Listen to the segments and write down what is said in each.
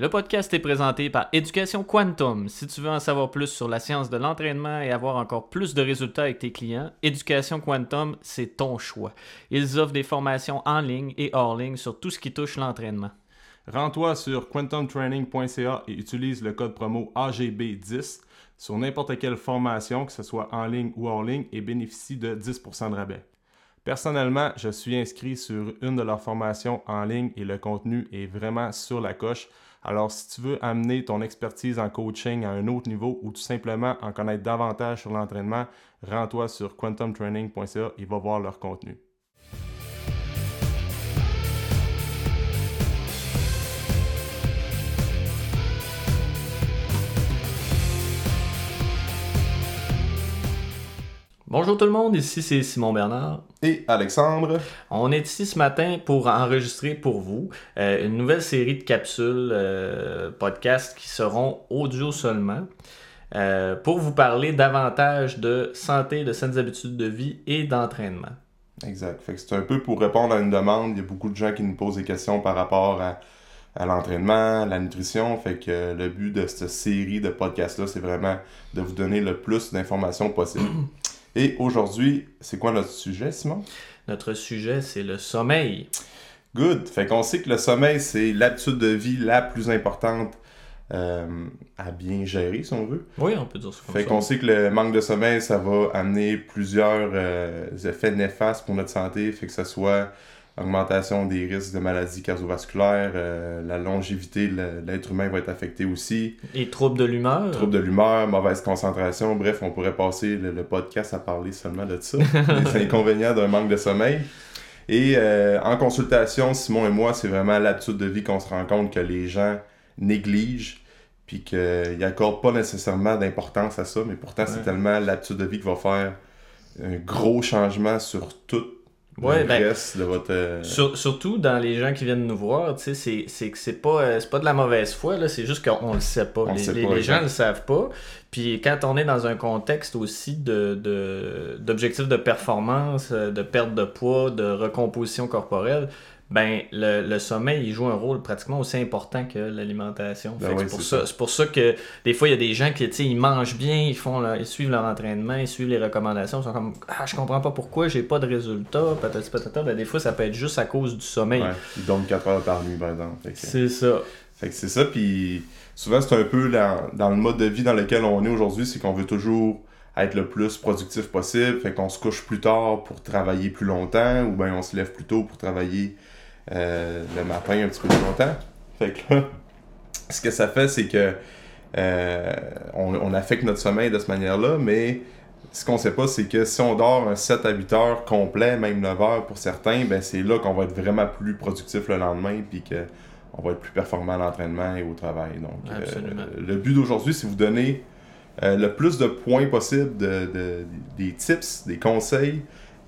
Le podcast est présenté par Éducation Quantum. Si tu veux en savoir plus sur la science de l'entraînement et avoir encore plus de résultats avec tes clients, Éducation Quantum, c'est ton choix. Ils offrent des formations en ligne et hors ligne sur tout ce qui touche l'entraînement. Rends-toi sur quantumtraining.ca et utilise le code promo AGB10 sur n'importe quelle formation, que ce soit en ligne ou hors ligne, et bénéficie de 10% de rabais. Personnellement, je suis inscrit sur une de leurs formations en ligne et le contenu est vraiment sur la coche. Alors, si tu veux amener ton expertise en coaching à un autre niveau ou tout simplement en connaître davantage sur l'entraînement, rends-toi sur quantumtraining.ca et va voir leur contenu. Bonjour tout le monde, ici c'est Simon Bernard. Et Alexandre. On est ici ce matin pour enregistrer pour vous euh, une nouvelle série de capsules euh, podcasts qui seront audio seulement. euh, pour vous parler davantage de santé, de saines habitudes de vie et d'entraînement. Exact. Fait que c'est un peu pour répondre à une demande. Il y a beaucoup de gens qui nous posent des questions par rapport à, à l'entraînement, la nutrition. Fait que le but de cette série de podcasts-là, c'est vraiment de vous donner le plus d'informations possible. Et aujourd'hui, c'est quoi notre sujet, Simon? Notre sujet, c'est le sommeil. Good. Fait qu'on sait que le sommeil, c'est l'habitude de vie la plus importante euh, à bien gérer, si on veut. Oui, on peut dire ça comme Fait ça. qu'on sait que le manque de sommeil, ça va amener plusieurs euh, effets néfastes pour notre santé. Fait que ce soit augmentation des risques de maladies cardiovasculaires, euh, la longévité, l'être humain va être affecté aussi, Les troubles de l'humeur? troubles de l'humeur, mauvaise concentration. Bref, on pourrait passer le, le podcast à parler seulement de ça, les inconvénients d'un manque de sommeil. Et euh, en consultation, Simon et moi, c'est vraiment l'habitude de vie qu'on se rend compte que les gens négligent, puis qu'ils n'accordent pas nécessairement d'importance à ça, mais pourtant, c'est tellement l'habitude de vie qui va faire un gros changement sur tout Ouais, le ben, reste de votre... euh, Sur- surtout dans les gens qui viennent nous voir, tu sais, c'est- c'est que c'est pas, euh, c'est pas de la mauvaise foi, là, c'est juste qu'on le sait pas. On les sait les- pas, les exact. gens le savent pas. Puis quand on est dans un contexte aussi de, de- d'objectifs de performance, euh, de perte de poids, de recomposition corporelle, ben le, le sommeil il joue un rôle pratiquement aussi important que l'alimentation. Ben oui, c'est pour ça, pour ça que des fois il y a des gens qui ils mangent bien, ils font leur- ils suivent leur entraînement, ils suivent les recommandations, ils sont comme ah je comprends pas pourquoi j'ai pas de résultats, patati patata. Ben, des fois ça peut être juste à cause du sommeil. ouais, ils dorment 4 heures par nuit, par exemple. C'est ça. Fait que c'est ça, puis souvent c'est un peu dans, dans le mode de vie dans lequel on est aujourd'hui, c'est qu'on veut toujours être le plus productif possible, fait qu'on se couche plus tard pour travailler plus longtemps, ou bien on se lève plus tôt pour travailler euh, le matin un petit peu plus longtemps. Fait que là, ce que ça fait, c'est que euh, on, on affecte notre sommeil de cette manière-là, mais ce qu'on sait pas, c'est que si on dort un 7 à 8 heures complet, même 9 heures pour certains, ben c'est là qu'on va être vraiment plus productif le lendemain, puis que on va être plus performant à l'entraînement et au travail. Donc, euh, le but d'aujourd'hui, c'est vous donner euh, le plus de points possible, de, de- des tips, des conseils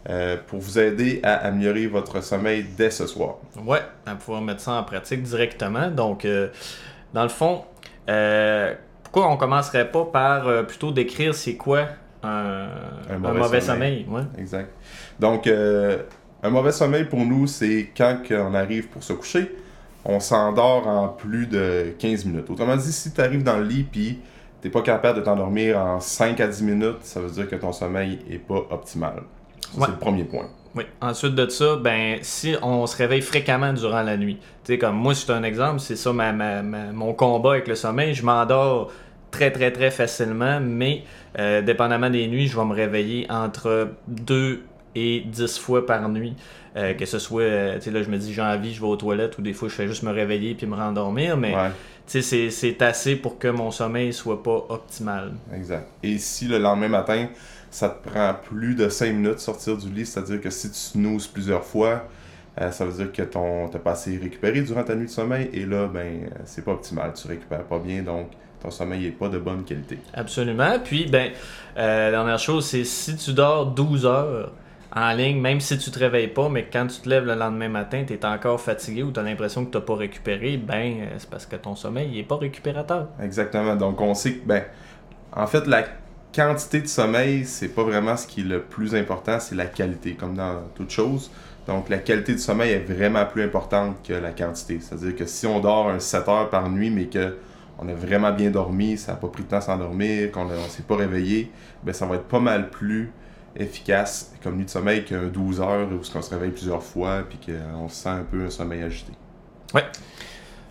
euh, pour vous aider à améliorer votre sommeil dès ce soir. Ouais, à pouvoir mettre ça en pratique directement. Donc, euh, dans le fond, euh, pourquoi on commencerait pas par plutôt décrire c'est quoi un, un mauvais, sommeil? ouais. Exact. Donc, un mauvais sommeil pour nous, c'est quand on arrive pour se coucher, on s'endort en plus de 15 minutes. Autrement dit, si tu arrives dans le lit puis t'es pas capable de t'endormir en 5 à 10 minutes, ça veut dire que ton sommeil est pas optimal. Ouais. C'est le premier point. Oui. Ensuite de ça, ben si on se réveille fréquemment durant la nuit, tu sais comme moi c'est un exemple, c'est ça ma, ma- ma- mon combat avec le sommeil, je m'endors très très très facilement, mais euh, dépendamment des nuits, je vais me réveiller entre 2 et 10 fois par nuit. Euh, que ce soit, euh, tu sais là je me dis j'ai envie, je vais aux toilettes ou des fois je fais juste me réveiller puis me rendormir, mais Ouais, tu sais c'est- c'est assez pour que mon sommeil soit pas optimal. exact. Et si le lendemain matin, ça te prend plus de 5 minutes de sortir du lit, c'est-à-dire que si tu snoozes plusieurs fois, euh, ça veut dire que ton t'as pas assez récupéré durant ta nuit de sommeil et là, ben, c'est pas optimal. Tu récupères pas bien, donc ton sommeil est pas de bonne qualité. Absolument. Puis, ben, euh, dernière chose, c'est si tu dors 12 heures en ligne, même si tu te réveilles pas, mais quand tu te lèves le lendemain matin, tu es encore fatigué ou tu as l'impression que tu pas récupéré, ben, euh, c'est parce que ton sommeil n'est pas récupérateur. Exactement. Donc, on sait que, ben, en fait, la quantité de sommeil, c'est pas vraiment ce qui est le plus important, c'est la qualité, comme dans toute chose. Donc, la qualité du sommeil est vraiment plus importante que la quantité. C'est-à-dire que si on dort un 7 heures par nuit, mais que on a vraiment bien dormi, ça n'a pas pris de temps à s'endormir, qu'on ne s'est pas réveillé, ben ça va être pas mal plus efficace comme nuit de sommeil qu'un 12 heures où on se réveille plusieurs fois puis qu'on se sent un peu un sommeil agité. Ouais.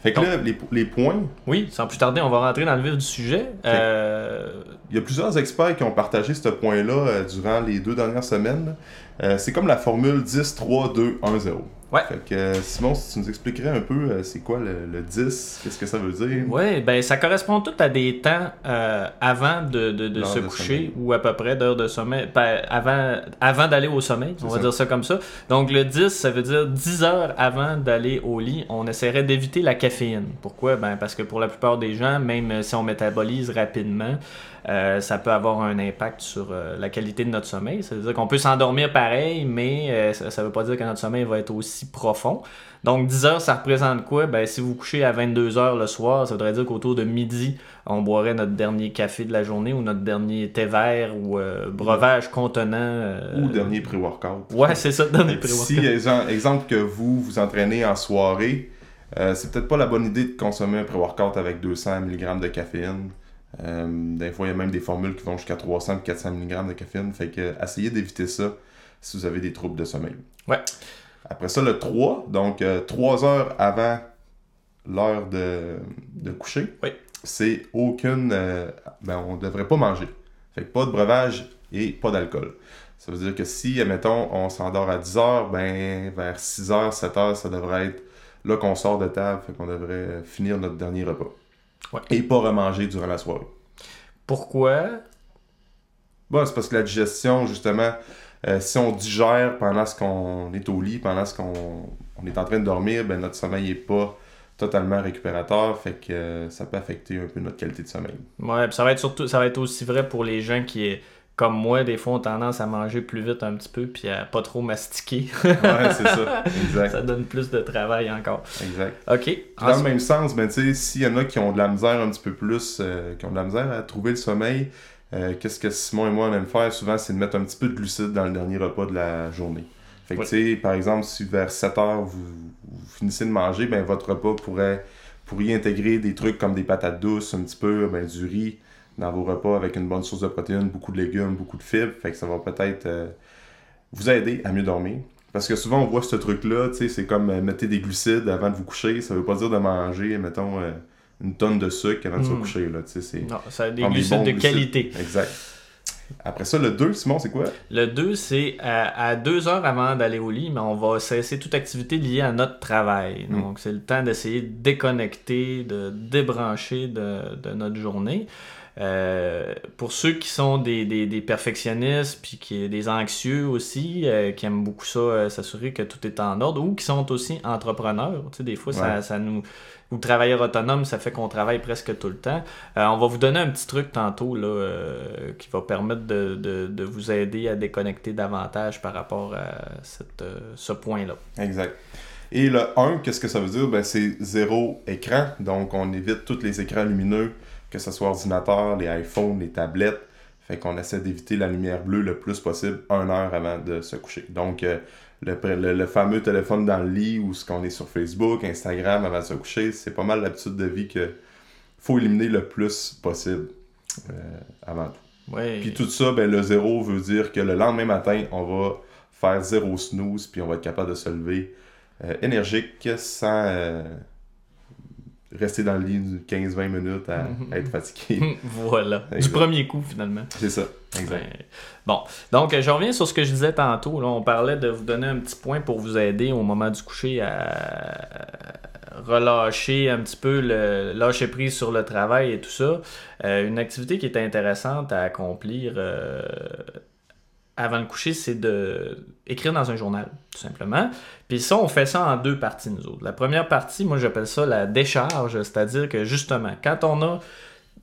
Fait que là, les, les, points. Oui, sans plus tarder, on va rentrer dans le vif du sujet. Euh... Il y a plusieurs experts qui ont partagé ce point-là euh, durant les deux dernières semaines. Euh, c'est comme la formule 10, 3, 2, 1, 0. Ouais. Fait que, euh, Simon, si tu nous expliquerais un peu euh, c'est quoi le, 10, qu'est-ce que ça veut dire? Oui, ben ça correspond tout à des temps avant de, de, de se coucher ou à peu près d'heures de sommeil, ben, avant, avant d'aller au sommeil, on va dire ça comme ça. Donc le 10, ça veut dire 10 heures avant d'aller au lit, on essaierait d'éviter la caféine. Pourquoi? Ben parce que pour la plupart des gens, même si on métabolise rapidement, euh, ça peut avoir un impact sur euh, la qualité de notre sommeil. Ça veut dire qu'on peut s'endormir pareil, mais euh, ça ne veut pas dire que notre sommeil va être aussi profond. Donc 10 heures, ça représente quoi? Ben, si vous couchez à 22 heures le soir, ça voudrait dire qu'autour de midi, on boirait notre dernier café de la journée ou notre dernier thé vert ou breuvage contenant... Ou dernier pré-workout. Ouais, c'est ça, dernier pré-workout. Si, exemple que vous vous entraînez en soirée, c'est peut-être pas la bonne idée de consommer un pré-workout avec 200 mg de caféine. Euh, des fois, il y a même des formules qui vont jusqu'à 300 et 400 mg de caféine. Fait que essayez d'éviter ça si vous avez des troubles de sommeil. Ouais. Après ça, le 3, donc 3 euh, heures avant l'heure de, de, coucher, oui. c'est aucune. Euh, ben, on ne devrait pas manger. Fait que pas de breuvage et pas d'alcool. Ça veut dire que si, admettons, on s'endort à 10 heures, ben, vers 6 heures, 7 heures, ça devrait être là qu'on sort de table. Fait qu'on devrait finir notre dernier repas. Et pas remanger durant la soirée. Pourquoi? Bon, c'est parce que la digestion, justement, euh, si on digère pendant ce qu'on est au lit, pendant ce qu'on est en train de dormir, ben notre sommeil n'est pas totalement récupérateur, fait que euh, ça peut affecter un peu notre qualité de sommeil. Ouais, ça va être surtout ça va être aussi vrai pour les gens qui comme moi, des fois, ont tendance à manger plus vite un petit peu puis à pas trop mastiquer. ouais, c'est ça. Exact. Ça donne plus de travail encore. Exact. OK. Dans le même sens, ben, s'il y en a qui ont de la misère un petit peu plus, euh, qui ont de la misère à trouver le sommeil, euh, qu'est-ce que Simon et moi on aime faire souvent, c'est de mettre un petit peu de glucides dans le dernier repas de la journée. Fait que, tu sais, par exemple, si vers 7 heures vous, finissez de manger, ben, votre repas pourrait, pourrait intégrer des trucs comme des patates douces, un petit peu, ben, du riz, dans vos repas avec une bonne source de protéines, beaucoup de légumes, beaucoup de fibres. Fait que ça va peut-être euh, vous aider à mieux dormir. Parce que souvent, on voit ce truc-là, c'est comme euh, mettre des glucides avant de vous coucher. Ça veut pas dire de manger, mettons, euh, une tonne de sucre avant de se hmm. coucher, là. Non, ça a des glucides de qualité. Exact. Après ça, le 2, Simon, c'est quoi? Le 2, c'est à, deux heures avant d'aller au lit, mais on va cesser toute activité liée à notre travail. Hmm. Donc, c'est le temps d'essayer de déconnecter, de débrancher de, de notre journée. Euh, pour ceux qui sont des, des, perfectionnistes, puis qui des anxieux aussi, euh, qui aiment beaucoup ça, euh, s'assurer que tout est en ordre, ou qui sont aussi entrepreneurs. Tu sais, des fois, ça, ça, nous. Ou travailleurs autonomes, ça fait qu'on travaille presque tout le temps. on va vous donner un petit truc tantôt là, qui va permettre de, de, de, vous aider à déconnecter davantage par rapport à cette, ce point-là. Exact. Et le 1, qu'est-ce que ça veut dire? Ben, c'est zéro écran. Donc, on évite tous les écrans lumineux que ce soit ordinateur, les iPhones, les tablettes. Fait qu'on essaie d'éviter la lumière bleue le plus possible une heure avant de se coucher. Donc, euh, le, fameux téléphone dans le lit ou ce qu'on est sur Facebook, Instagram avant de se coucher, c'est pas mal l'habitude de vie que faut éliminer le plus possible euh, avant tout. Puis tout ça, ben, le zéro veut dire que le lendemain matin, on va faire zéro snooze, puis on va être capable de se lever euh, énergique sans rester dans le lit 15-20 minutes à, être fatigué. voilà. Du premier coup, finalement. C'est ça. Exact. Bon. Donc, je reviens sur ce que je disais tantôt. Là, on parlait de vous donner un petit point pour vous aider au moment du coucher à relâcher un petit peu le lâcher prise sur le travail et tout ça. Euh, une activité qui est intéressante à accomplir euh, avant le coucher, c'est de écrire dans un journal, tout simplement. Puis ça, on fait ça en deux parties, nous autres. La première partie, moi, j'appelle ça la décharge, c'est-à-dire que justement, quand on a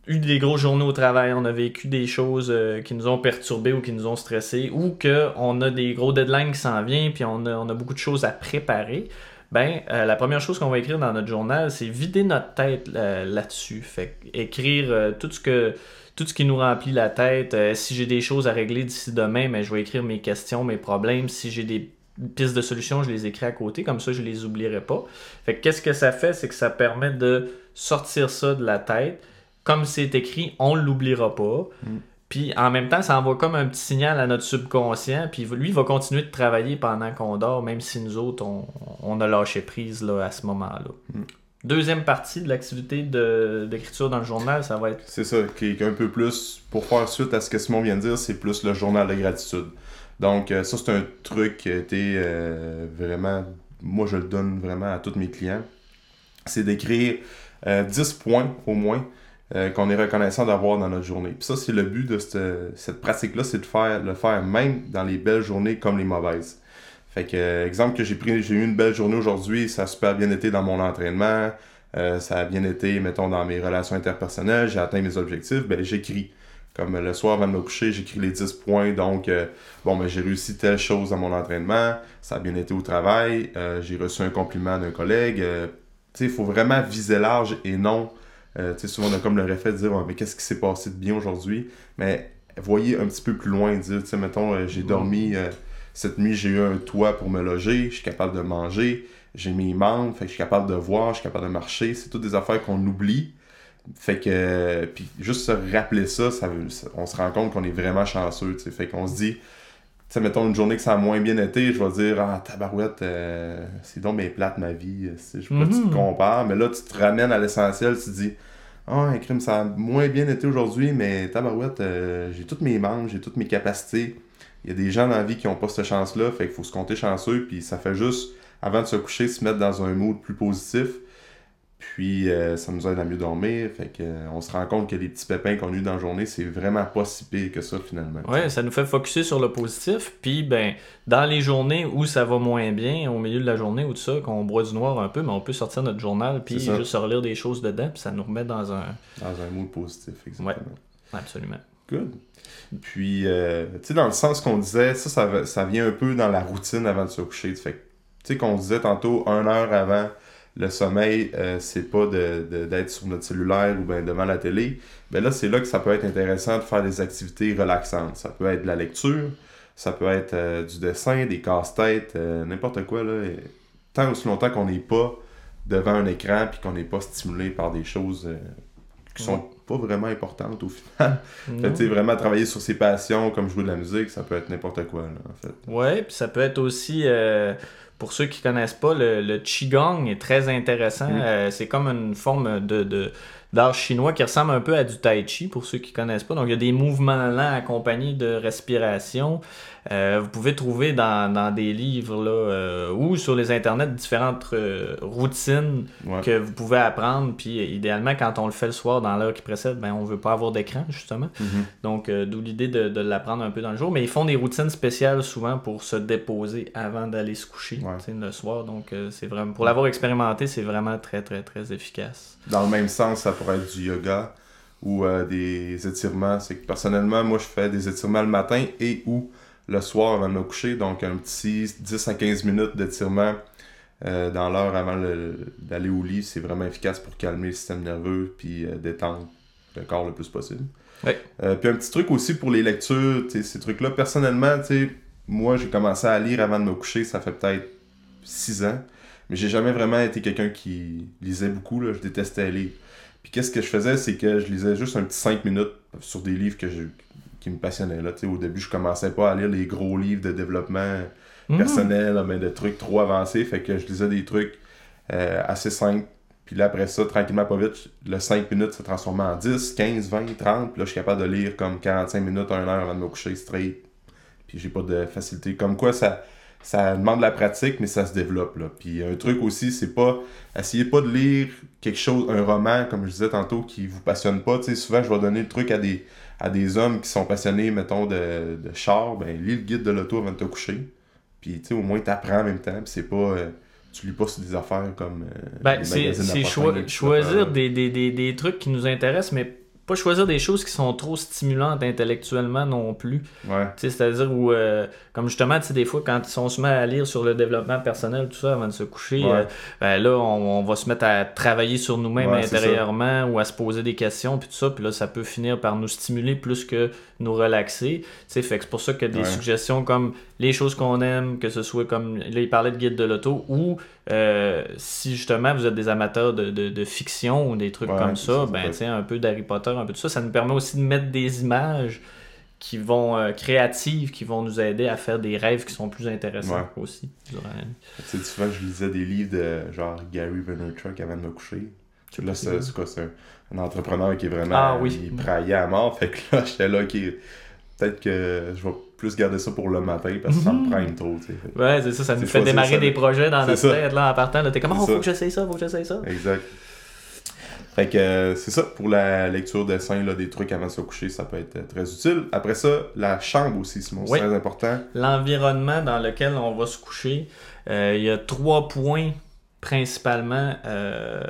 eu des gros journées au travail, on a vécu des choses euh, qui nous ont perturbés ou qui nous ont stressés, ou qu'on a des gros deadlines qui s'en viennent, puis on a, on a, beaucoup de choses à préparer, ben, euh, la première chose qu'on va écrire dans notre journal, c'est vider notre tête euh, là-dessus. Fait écrire tout ce que tout ce qui nous remplit la tête. Euh, si j'ai des choses à régler d'ici demain, mais je vais écrire mes questions, mes problèmes. Si j'ai des pistes de solutions, je les écris à côté, comme ça je les oublierai pas. Fait qu'est-ce que ça fait, c'est que ça permet de sortir ça de la tête. Comme c'est écrit, on l'oubliera pas. Mm. Puis en même temps, ça envoie comme un petit signal à notre subconscient. Puis lui, il va continuer de travailler pendant qu'on dort, même si nous autres, on, on a lâché prise là, à ce moment-là. Mm. Deuxième partie de l'activité d'écriture dans le journal, ça va être. C'est ça, qui est un peu plus, pour faire suite à ce que Simon vient de dire, c'est plus le journal de gratitude. Donc, euh, ça, c'est un truc qui a été euh, vraiment, moi, je le donne vraiment à tous mes clients. C'est d'écrire euh, 10 points au moins euh, qu'on est reconnaissant d'avoir dans notre journée. Puis ça, c'est le but de cette, cette pratique-là, c'est de faire, le faire même dans les belles journées comme les mauvaises. Fait que, euh, exemple que j'ai pris, j'ai eu une belle journée aujourd'hui, ça a super bien été dans mon entraînement, euh, ça a bien été, mettons, dans mes relations interpersonnelles, j'ai atteint mes objectifs, ben j'écris. Comme le soir avant de me coucher, j'écris les 10 points, donc, bon, ben j'ai réussi telle chose dans mon entraînement, ça a bien été au travail, j'ai reçu un compliment d'un collègue. tu sais, il faut vraiment viser large et non, euh, tu sais, souvent on a comme le réflexe de dire, Ouais, mais qu'est-ce qui s'est passé de bien aujourd'hui? Mais voyez un petit peu plus loin, dire, tu sais, mettons, euh, j'ai dormi, euh, cette nuit, j'ai eu un toit pour me loger, je suis capable de manger, j'ai mes membres, fait que je suis capable de voir, je suis capable de marcher. C'est toutes des affaires qu'on oublie. Fait que, euh, puis juste se rappeler ça, ça, ça- on se rend compte qu'on est vraiment chanceux, tu sais. Fait qu'on se dit, sais, mettons une journée que ça a moins bien été, je vais dire, ah, tabarouette, euh, c'est donc bien plate ma vie, euh, je sais pas, tu Mhm. te compares, mais là, tu te ramènes à l'essentiel, tu te dis, ah, un crime, ça a moins bien été aujourd'hui, mais tabarouette, euh, j'ai toutes mes membres, j'ai toutes mes capacités. Il y a des gens dans la vie qui n'ont pas cette chance-là, fait qu'il faut se compter chanceux, puis ça fait juste, avant de se coucher, se mettre dans un mood plus positif. Puis euh, ça nous aide à mieux dormir. Fait que, euh, on se rend compte que les petits pépins qu'on a eu dans la journée, c'est vraiment pas si pire que ça finalement. Ouais, ça nous fait focuser sur le positif. Puis, ben, dans les journées où ça va moins bien, au milieu de la journée ou tout ça, qu'on boit du noir un peu, mais on peut sortir notre journal puis juste se relire des choses dedans, puis ça nous remet dans un. Dans un mood positif, exactement. Absolument. Good. Puis, euh, tu sais, dans le sens qu'on disait, ça, ça, ça vient un peu dans la routine avant de se coucher. Fait tu sais, qu'on disait tantôt, une heure avant le sommeil, euh, c'est pas de- de- d'être sur notre cellulaire ou ben devant la télé. Ben là, c'est là que ça peut être intéressant de faire des activités relaxantes. Ça peut être de la lecture, ça peut être euh, du dessin, des casse-têtes, euh, n'importe quoi, là. Et tant aussi longtemps qu'on n'est pas devant un écran puis qu'on n'est pas stimulé par des choses qui sont pas vraiment importantes au final. Fait que, tu sais, vraiment travailler sur ses passions, comme jouer de la musique, ça peut être n'importe quoi, là, en fait. Ouais, puis ça peut être aussi, pour ceux qui connaissent pas, le, le Qigong est très intéressant. Mm. Euh, c'est comme une forme de, de- d'art chinois qui ressemble un peu à du tai chi, pour ceux qui connaissent pas. Donc, il y a des mouvements lents accompagnés de respiration. Euh, vous pouvez trouver dans, dans des livres là, euh, ou sur les internets différentes euh, routines Ouais. que vous pouvez apprendre. Puis, idéalement, quand on le fait le soir dans l'heure qui précède, ben, on veut pas avoir d'écran, justement. Mhm. Donc, d'où l'idée de, de l'apprendre un peu dans le jour. Mais ils font des routines spéciales souvent pour se déposer avant d'aller se coucher Ouais. le soir. Donc, c'est vraiment pour l'avoir expérimenté, c'est vraiment très, très, très efficace. Dans le même sens, ça pourrait être du yoga ou des étirements. C'est que personnellement, moi, je fais des étirements le matin et ou le soir avant de me coucher. Donc, un petit 10 à 15 minutes d'étirement euh, dans l'heure avant le- d'aller au lit, c'est vraiment efficace pour calmer le système nerveux puis euh, détendre le corps le plus possible. Ouais. Euh, puis un petit truc aussi pour les lectures, ces trucs-là, personnellement, moi, j'ai commencé à lire avant de me coucher, ça fait peut-être 6 ans. Mais j'ai jamais vraiment été quelqu'un qui lisait beaucoup, là. je détestais lire. Puis qu'est-ce que je faisais, c'est que je lisais juste un petit 5 minutes sur des livres que je, qui me passionnaient. Là. Au début, je commençais pas à lire les gros livres de développement Mhm. personnel, mais de trucs trop avancés. Fait que je lisais des trucs euh, assez simples. Puis là, après ça, tranquillement, pas vite, le 5 minutes se transformait en 10, 15, 20, 30. Puis là, je suis capable de lire comme 45 minutes, 1 heure avant de me coucher straight. Puis j'ai pas de facilité. Comme quoi, ça, ça demande de la pratique, mais ça se développe. Là. Puis un truc aussi, c'est pas. Essayez pas de lire quelque chose, un roman, comme je disais tantôt, qui vous passionne pas. Tu sais, souvent, je vais donner le truc à des, à des hommes qui sont passionnés, mettons, de, de char. Ben, lis le guide de l'auto avant de te coucher. Puis, tu au moins, t'apprends en même temps. Puis c'est pas. euh, tu lis pas sur des affaires comme. euh, Ben, c'est c'est choi- choisir des, des, des, des trucs qui nous intéressent, mais pas choisir des choses qui sont trop stimulantes intellectuellement non plus. Ouais. Tu sais, C'est-à-dire où, euh, comme justement, tu sais, des fois, quand on se met à lire sur le développement personnel, tout ça, avant de se coucher, Ouais. euh, ben là, on, on va se mettre à travailler sur nous-mêmes Ouais, intérieurement ou à se poser des questions, puis tout ça, puis là, ça peut finir par nous stimuler plus que nous relaxer. Fait que c'est pour ça que des Ouais. suggestions comme les choses qu'on aime, que ce soit comme, là il parlait de guide de l'auto, ou euh, si justement vous êtes des amateurs de, de, de fiction ou des trucs Ouais, comme ça, ben un peu d'Harry Potter, un peu de ça, ça nous permet aussi de mettre des images qui vont euh, créatives, qui vont nous aider à faire des rêves qui sont plus intéressants aussi durant la nuit. Tu sais, souvent, je lisais des livres de genre Gary Vaynerchuk avant de me coucher. Là, c'est quoi? C'est un, entrepreneur qui est vraiment. Ah oui. Il praillait à mort. Fait que là, j'étais là, qui peut-être que je vais plus garder ça pour le matin parce que ça me prime trop. tu sais. Ouais, c'est ça, ça nous fait démarrer ça. des projets dans notre ça. tête là en partant. T'es comme, oh, faut que j'essaye ça, faut que j'essaye ça. Exact. Fait que euh, c'est ça, pour la lecture de scène, là, des trucs avant de se coucher, ça peut être très utile. Après ça, la chambre aussi, c'est Oui. très important. L'environnement dans lequel on va se coucher, euh, il y a trois points principalement euh,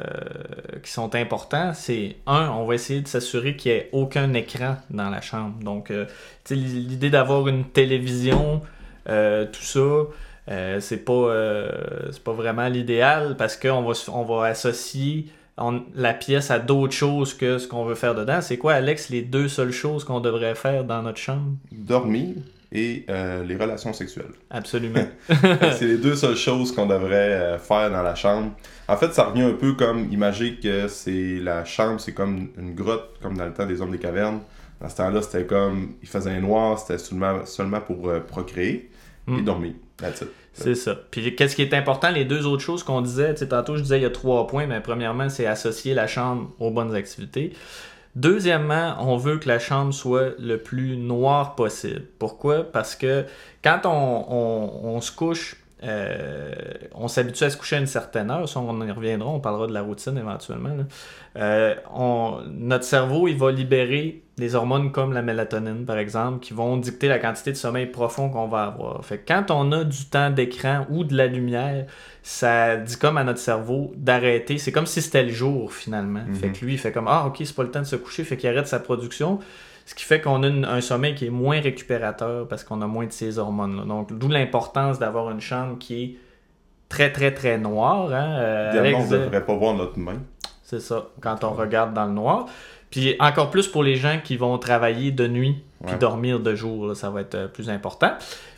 qui sont importants. C'est un, on va essayer de s'assurer qu'il n'y ait aucun écran dans la chambre. Donc, euh, l'idée d'avoir une télévision, euh, tout ça, c'est pas, pas vraiment l'idéal parce qu'on va, on va associer la pièce à d'autres choses que ce qu'on veut faire dedans. C'est quoi, Alex, les deux seules choses qu'on devrait faire dans notre chambre? Dormir et euh, les relations sexuelles. Absolument. c'est les deux seules choses qu'on devrait euh, faire dans la chambre. En fait, ça revient un peu comme, imaginer que c'est la chambre, c'est comme une grotte, comme dans le temps des hommes des cavernes. Dans ce temps-là, c'était comme, il faisait noir, c'était seulement, seulement pour euh, procréer et Mm. dormir. That's it. C'est ça. Puis qu'est-ce qui est important, les deux autres choses qu'on disait, tantôt je disais il y a trois points, mais premièrement, c'est associer la chambre aux bonnes activités. Deuxièmement, on veut que la chambre soit le plus noire possible. Pourquoi? Parce que quand on, on- on se couche, euh, on s'habitue à se coucher à une certaine heure, ça on y reviendra, on parlera de la routine éventuellement. Euh, on- notre cerveau, il va libérer des hormones comme la mélatonine, par exemple, qui vont dicter la quantité de sommeil profond qu'on va avoir. Fait que quand on a du temps d'écran ou de la lumière, ça dit comme à notre cerveau d'arrêter. C'est comme si c'était le jour, finalement. Mhm. Fait que lui, il fait comme Ah, ok, c'est pas le temps de se coucher, fait qu'il arrête sa production. Ce qui fait qu'on a une- un sommeil qui est moins récupérateur parce qu'on a moins de ces hormones-là. Donc, d'où l'importance d'avoir une chambre qui est très, très, très noire. Hein? Euh, Alex on ne devrait pas voir notre main. c'est ça, quand on regarde dans le noir. Puis encore plus pour les gens qui vont travailler de nuit puis Ouais. dormir de jour, là, ça va être euh, plus important.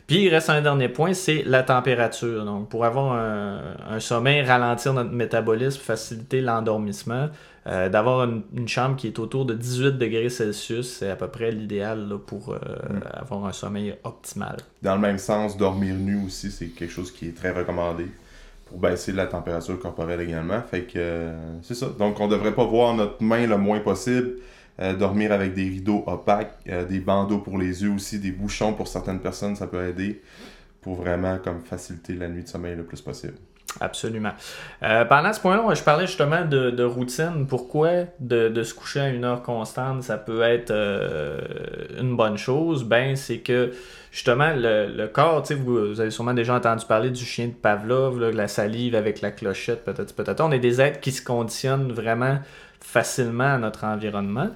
Puis il reste un dernier point, c'est la température. Donc pour avoir un, un sommeil, ralentir notre métabolisme, faciliter l'endormissement, euh, d'avoir une, une chambre qui est autour de 18 degrés Celsius, c'est à peu près l'idéal pour euh, Mm. avoir un sommeil optimal. Dans le même sens, dormir nu aussi, c'est quelque chose qui est très recommandé pour baisser la température corporelle également. Fait que euh, c'est ça. Donc on devrait pas voir notre main le moins possible. Euh, dormir avec des rideaux opaques, euh, des bandeaux pour les yeux aussi, des bouchons pour certaines personnes, ça peut aider pour vraiment comme faciliter la nuit de sommeil le plus possible. Absolument. Euh, pendant ce point-là, je parlais justement de, de routine. Pourquoi de, de se coucher à une heure constante, ça peut être euh, une bonne chose? Ben, c'est que justement, le, le corps, vous, vous avez sûrement déjà entendu parler du chien de Pavlov, là, la salive avec la clochette, peut-être, peut-être. On est des êtres qui se conditionnent vraiment facilement à notre environnement.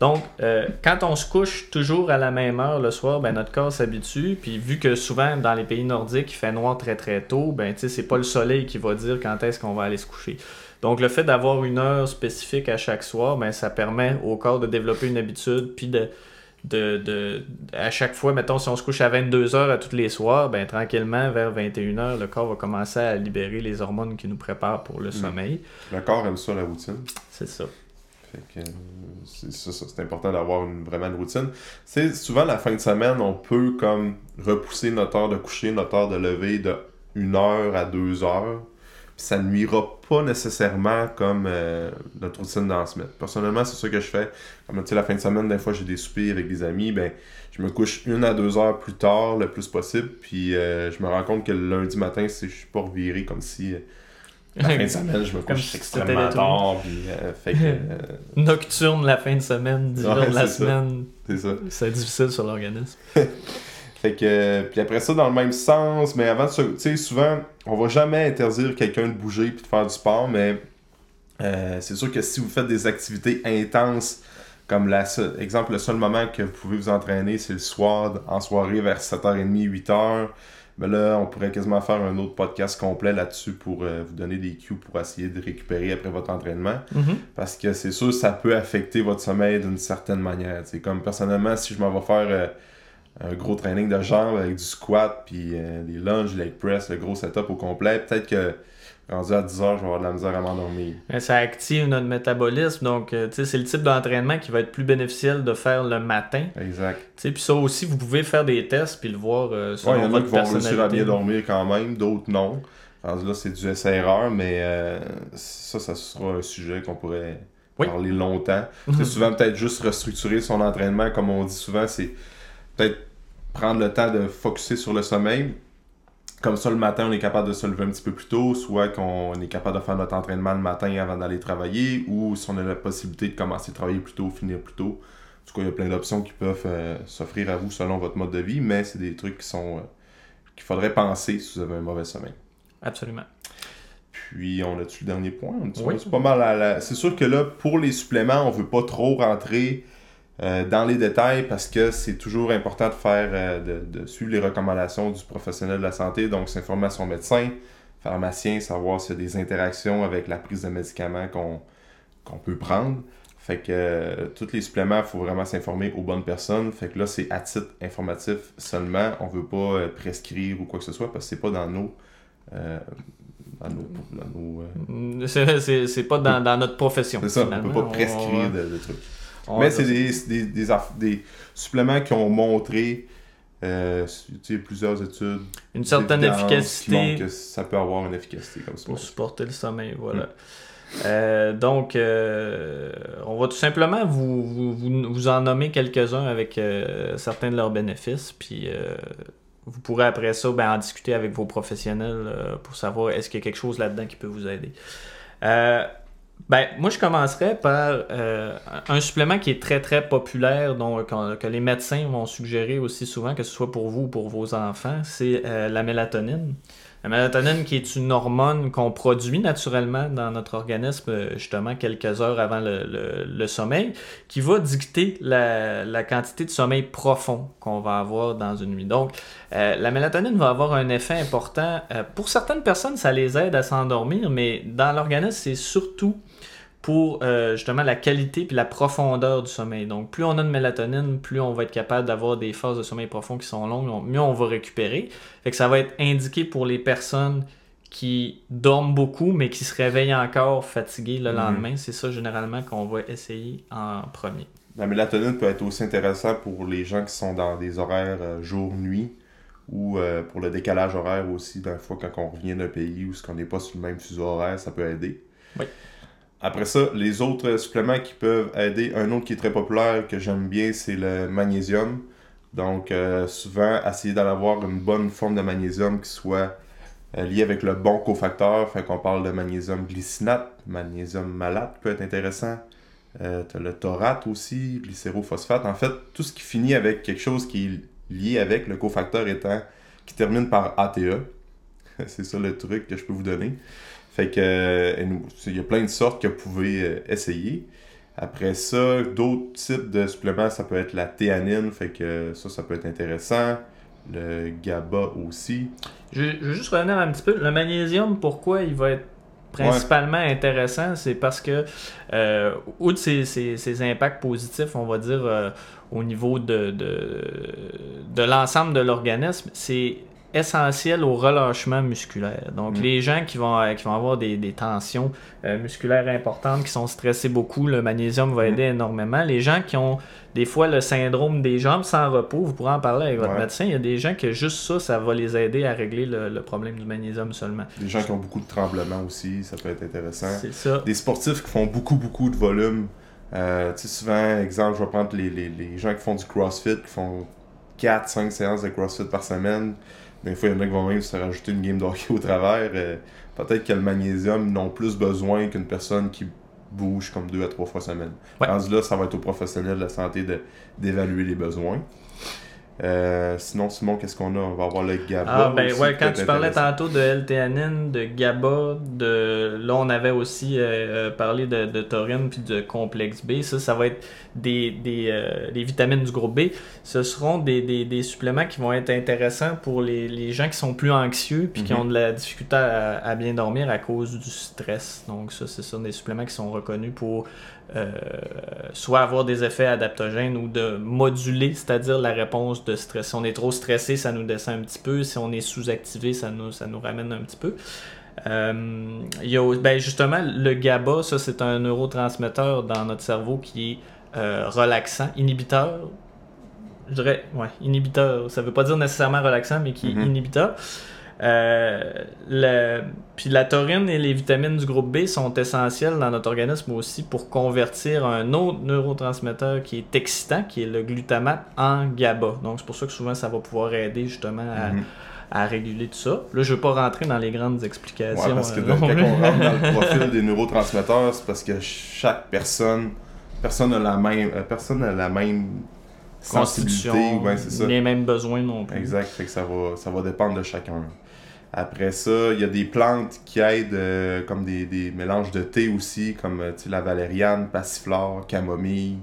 Donc, euh, quand on se couche toujours à la même heure le soir, ben, notre corps s'habitue. Puis, vu que souvent dans les pays nordiques, il fait noir très très tôt, ben, c'est pas le soleil qui va dire quand est-ce qu'on va aller se coucher. Donc, le fait d'avoir une heure spécifique à chaque soir, ben, ça permet au corps de développer une habitude, puis de, de, de- à chaque fois, mettons, si on se couche à 22 heures à tous les soirs, ben, tranquillement, vers 21 heures, le corps va commencer à libérer les hormones qui nous préparent pour le sommeil. Le corps aime ça, la routine. C'est ça. Fait que euh, c'est c'est ça, c'est important d'avoir une, vraiment une routine. C'est souvent la fin de semaine, on peut comme repousser notre heure de coucher, notre heure de lever de une heure à deux heures. Ça ne nuira pas nécessairement comme euh, notre routine dans la semaine. Personnellement, c'est ça que je fais. Comme tu sais, la fin de semaine, des fois j'ai des soupers avec des amis, ben je me couche une à deux heures plus tard le plus possible. Puis euh, je me rends compte que le lundi matin, c'est- je suis pas reviré comme si euh, la fin de semaine, je me couche si extrêmement tard. Puis, euh, fait que euh, Nocturne la fin de semaine, 10 Ouais, jours de la semaine, c'est ça. c'est difficile sur l'organisme. Fait que, euh, puis après ça, dans le même sens, mais avant de se. Tu sais, souvent, on va jamais interdire quelqu'un de bouger puis de faire du sport, mais euh, c'est sûr que si vous faites des activités intenses, comme la seule- exemple, le seul moment que vous pouvez vous entraîner, c'est le soir, en soirée vers 7h30, 8h. Mais là, on pourrait quasiment faire un autre podcast complet là-dessus pour euh, vous donner des cues pour essayer de récupérer après votre entraînement. Parce que c'est sûr, ça peut affecter votre sommeil d'une certaine manière. C'est comme personnellement, si je m'en vais faire euh, un gros training de jambes avec du squat, puis euh, des lunges, leg press, le gros setup au complet, peut-être que rendu à 10 heures, je vais avoir de la misère à m'endormir. Ça active notre métabolisme, donc euh, c'est le type d'entraînement qui va être plus bénéficiel de faire le matin. Exact. Puis ça aussi, vous pouvez faire des tests puis le voir euh, selon ouais, il y en a qui vont réussir à bien dormir quand même, d'autres non. Rendu là, c'est du essai-erreur, mais euh, ça, ça sera un sujet qu'on pourrait parler longtemps. c'est souvent peut-être juste restructurer son entraînement, comme on dit souvent, c'est peut-être prendre le temps de focuser sur le sommeil, comme ça, le matin, on est capable de se lever un petit peu plus tôt, soit qu'on est capable de faire notre entraînement le matin avant d'aller travailler, ou si on a la possibilité de commencer à travailler plus tôt, finir plus tôt. En tout cas, il y a plein d'options qui peuvent euh, s'offrir à vous selon votre mode de vie, mais c'est des trucs qui sont euh, qu'il faudrait penser si vous avez un mauvais sommeil. Absolument. Puis, on a-tu le dernier point? C'est pas mal C'est sûr que là, pour les suppléments, on veut pas trop rentrer dans les détails parce que c'est toujours important de faire euh, de, suivre les recommandations du professionnel de la santé, donc s'informer à son médecin, pharmacien, savoir s'il y a des interactions avec la prise de médicaments qu'on peut prendre. Fait que euh, tous les suppléments, il faut vraiment s'informer aux bonnes personnes. Fait que là, c'est à titre informatif seulement. On veut pas prescrire ou quoi que ce soit parce que c'est pas dans nos. dans nos, c'est pas dans, notre profession. C'est ça, on peut pas prescrire de trucs. Mais c'est des, des, des, suppléments qui ont montré euh, plusieurs études. Une certaine efficacité. que ça peut avoir une efficacité comme ça. Pour supporter le sommeil, voilà. Hmm. Euh, donc, euh, on va tout simplement vous, vous, vous en nommer quelques-uns avec certains de leurs bénéfices. Puis, vous pourrez après ça ben, en discuter avec vos professionnels pour savoir est-ce qu'il y a quelque chose là-dedans qui peut vous aider. Ben, moi, je commencerais par euh, un supplément qui est très, très populaire, dont, que, les médecins vont suggérer aussi souvent, que ce soit pour vous ou pour vos enfants, c'est euh, la mélatonine. La mélatonine qui est une hormone qu'on produit naturellement dans notre organisme justement quelques heures avant le, sommeil, qui va dicter la, quantité de sommeil profond qu'on va avoir dans une nuit. Donc, euh, la mélatonine va avoir un effet important. Euh, pour certaines personnes, ça les aide à s'endormir, mais dans l'organisme, c'est surtout pour euh, justement la qualité et la profondeur du sommeil. Donc, plus on a de mélatonine, plus on va être capable d'avoir des phases de sommeil profond qui sont longues, mieux on va récupérer. Fait que ça va être indiqué pour les personnes qui dorment beaucoup, mais qui se réveillent encore fatiguées le mhm. lendemain. C'est ça généralement qu'on va essayer en premier. La mélatonine peut être aussi intéressante pour les gens qui sont dans des horaires euh, jour-nuit ou euh, pour le décalage horaire aussi, d'un fois quand on revient d'un pays où ce qu'on n'est pas sur le même fuseau horaire, ça peut aider. Oui. Après ça, les autres suppléments qui peuvent aider, un autre qui est très populaire que j'aime bien, c'est le magnésium. Donc, euh, souvent, essayer d'avoir une bonne forme de magnésium qui soit euh, liée avec le bon cofacteur. Fait qu'on parle de magnésium glycinate, magnésium malate peut être intéressant. Euh, as le taurate aussi, glycérophosphate. En fait, tout ce qui finit avec quelque chose qui est lié avec le cofacteur étant qui termine par ATE. c'est ça le truc que je peux vous donner. Fait que euh, il y a plein de sortes que vous pouvez euh, essayer. Après ça, d'autres types de suppléments, ça peut être la théanine, fait que ça, ça peut être intéressant. Le GABA aussi. Je, veux juste revenir un petit peu. Le magnésium, pourquoi il va être principalement intéressant, c'est parce que, euh, outre ses, impacts positifs, on va dire, au niveau de, de, de l'ensemble de l'organisme, c'est essentiel au relâchement musculaire. Donc, mm. les gens qui vont, qui vont avoir des, tensions euh, musculaires importantes, qui sont stressés beaucoup, le magnésium va mm. aider énormément. Les gens qui ont des fois le syndrome des jambes sans repos, vous pourrez en parler avec votre médecin. Il y a des gens que juste ça, ça va les aider à régler le, problème du magnésium seulement. Des gens qui ont beaucoup de tremblements aussi, ça peut être intéressant. C'est ça. Des sportifs qui font beaucoup, beaucoup de volume. Euh, tu sais, souvent, exemple, je vais prendre les, les, les gens qui font du CrossFit, qui font 4-5 séances de CrossFit par semaine. Des fois, il y en a qui vont même se rajouter une game d'hockey au travers. Euh, peut-être que le magnésium n'ont plus besoin qu'une personne qui bouge comme deux à trois fois semaine. Ouais. là, ça va être au professionnel de la santé d'évaluer les besoins. Euh, sinon, Simon, qu'est-ce qu'on a? On va avoir le GABA. Ah, ben ouais, quand tu parlais tantôt de L-théanine, de GABA, de... là, on avait aussi euh, euh, parlé de, de taurine puis de complexe B. Ça, ça va être des, des, vitamines du groupe B. Ce seront des, des, suppléments qui vont être intéressants pour les, les gens qui sont plus anxieux puis qui mhm. ont de la difficulté à, à, bien dormir à cause du stress. Donc, ça, c'est ça, des suppléments qui sont reconnus pour euh, soit avoir des effets adaptogènes ou de moduler, c'est-à-dire la réponse de stress. Si on est trop stressé, ça nous descend un petit peu. Si on est sous-activé, ça nous, ça nous ramène un petit peu. Euh, il y a, ben justement, le GABA, ça c'est un neurotransmetteur dans notre cerveau qui est euh, relaxant, inhibiteur. Je dirais, ouais, inhibiteur. Ça veut pas dire nécessairement relaxant, mais qui est Mhm. inhibiteur. Euh, le- Puis la taurine et les vitamines du groupe B sont essentielles dans notre organisme aussi pour convertir un autre neurotransmetteur qui est excitant, qui est le glutamate, en GABA. Donc c'est pour ça que souvent ça va pouvoir aider justement à, Mhm. à réguler tout ça. Là, je ne veux pas rentrer dans les grandes explications. Ouais, parce que euh, de- quand on rentre dans le profil des neurotransmetteurs, c'est parce que chaque personne, personne n'a la même, euh, personne n'a la même sensibilité, Constitution, ouais, ça. les mêmes besoins non plus. Exact, fait que ça va, ça va dépendre de chacun. Après ça, il y a des plantes qui aident, euh, comme des, des mélanges de thé aussi, comme euh, la valériane, passiflore, camomille,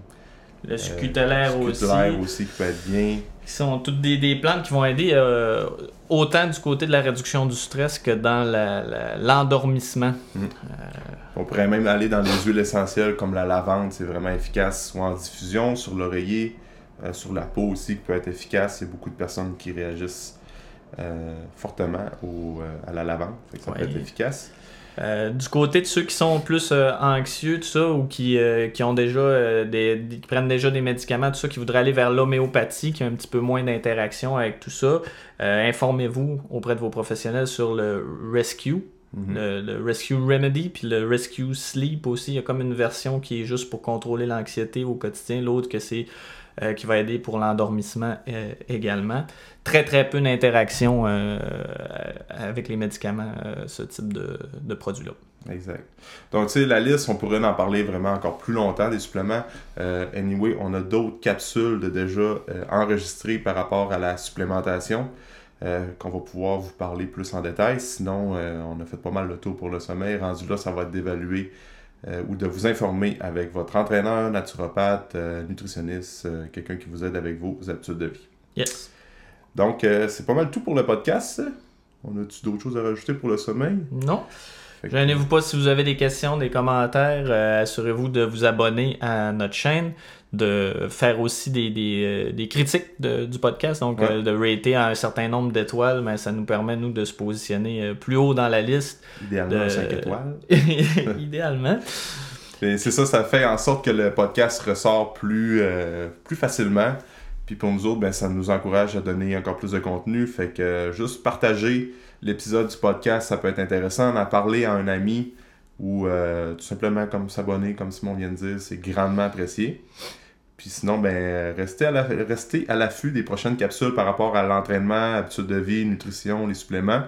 Le scutellaire aussi. scutelaire aussi qui peut être bien. qui sont toutes des, des plantes qui vont aider euh, autant du côté de la réduction du stress que dans l'endormissement. On pourrait même aller dans les huiles essentielles comme la lavande, c'est vraiment efficace, soit en diffusion, sur l'oreiller, euh, sur la peau aussi, qui peut être efficace. Il y a beaucoup de personnes qui réagissent euh, fortement au, euh, à la lavande, fait que ça peut être efficace. Euh, du côté de ceux qui sont plus euh, anxieux, tout ça, ou qui, euh, qui ont déjà euh, des, qui prennent déjà des médicaments, tout ça, qui voudraient aller vers l'homéopathie, qui a un petit peu moins d'interaction avec tout ça, euh, informez-vous auprès de vos professionnels sur le Rescue. Mhm. Le, le Rescue Remedy, puis le Rescue Sleep aussi. Il y a comme une version qui est juste pour contrôler l'anxiété au quotidien, l'autre que c'est euh, qui va aider pour l'endormissement euh, également. Très très peu d'interaction euh, avec les médicaments, ce type de, produit-là. Exact. Donc, tu sais, la liste, on pourrait en parler vraiment encore plus longtemps des suppléments. Anyway, on a d'autres capsules déjà enregistrées par rapport à la supplémentation qu'on va pouvoir vous parler plus en détail. Sinon, on a fait pas mal le tour pour le sommeil. Rendu là, ça va être d'évaluer euh, ou de vous informer avec votre entraîneur, naturopathe, euh, nutritionniste, euh, quelqu'un qui vous aide avec vos habitudes de vie. Yes. Donc, c'est pas mal tout pour le podcast. On a-tu d'autres choses à rajouter pour le sommeil? Non. Gênez-vous pas si vous avez des questions, des commentaires. euh, Assurez-vous de vous abonner à notre chaîne, de faire aussi des, des, euh, des critiques de- du podcast, donc Ouais. euh, de rater un certain nombre d'étoiles, mais ça nous permet, nous, de se positionner plus haut dans la liste, Idéalement, de- 5 étoiles. idéalement. Et c'est ça, ça fait en sorte que le podcast ressort plus, euh, plus facilement. Puis pour nous autres, ben, ça nous encourage à donner encore plus de contenu. Fait que euh, juste partager l'épisode du podcast, ça peut être intéressant. En parler à un ami ou euh, tout simplement comme s'abonner, comme Simon vient de dire, c'est grandement apprécié. Puis sinon, ben, restez à la- restez à l'affût des prochaines capsules par rapport à l'entraînement, habitudes de vie, nutrition, les suppléments.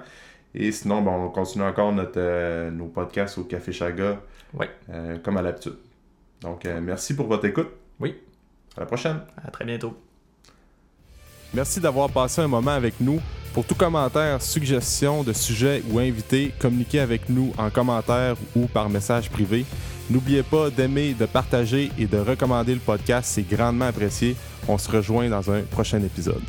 Et sinon, ben, on continue encore notre, euh, nos podcasts au Café Chaga, euh, comme à l'habitude. Donc, merci pour votre écoute. Oui. À la prochaine. À très bientôt. Merci d'avoir passé un moment avec nous. Pour tout commentaire, suggestion de sujet ou invité, communiquez avec nous en commentaire ou par message privé. N'oubliez pas d'aimer, de partager et de recommander le podcast, c'est grandement apprécié. On se rejoint dans un prochain épisode.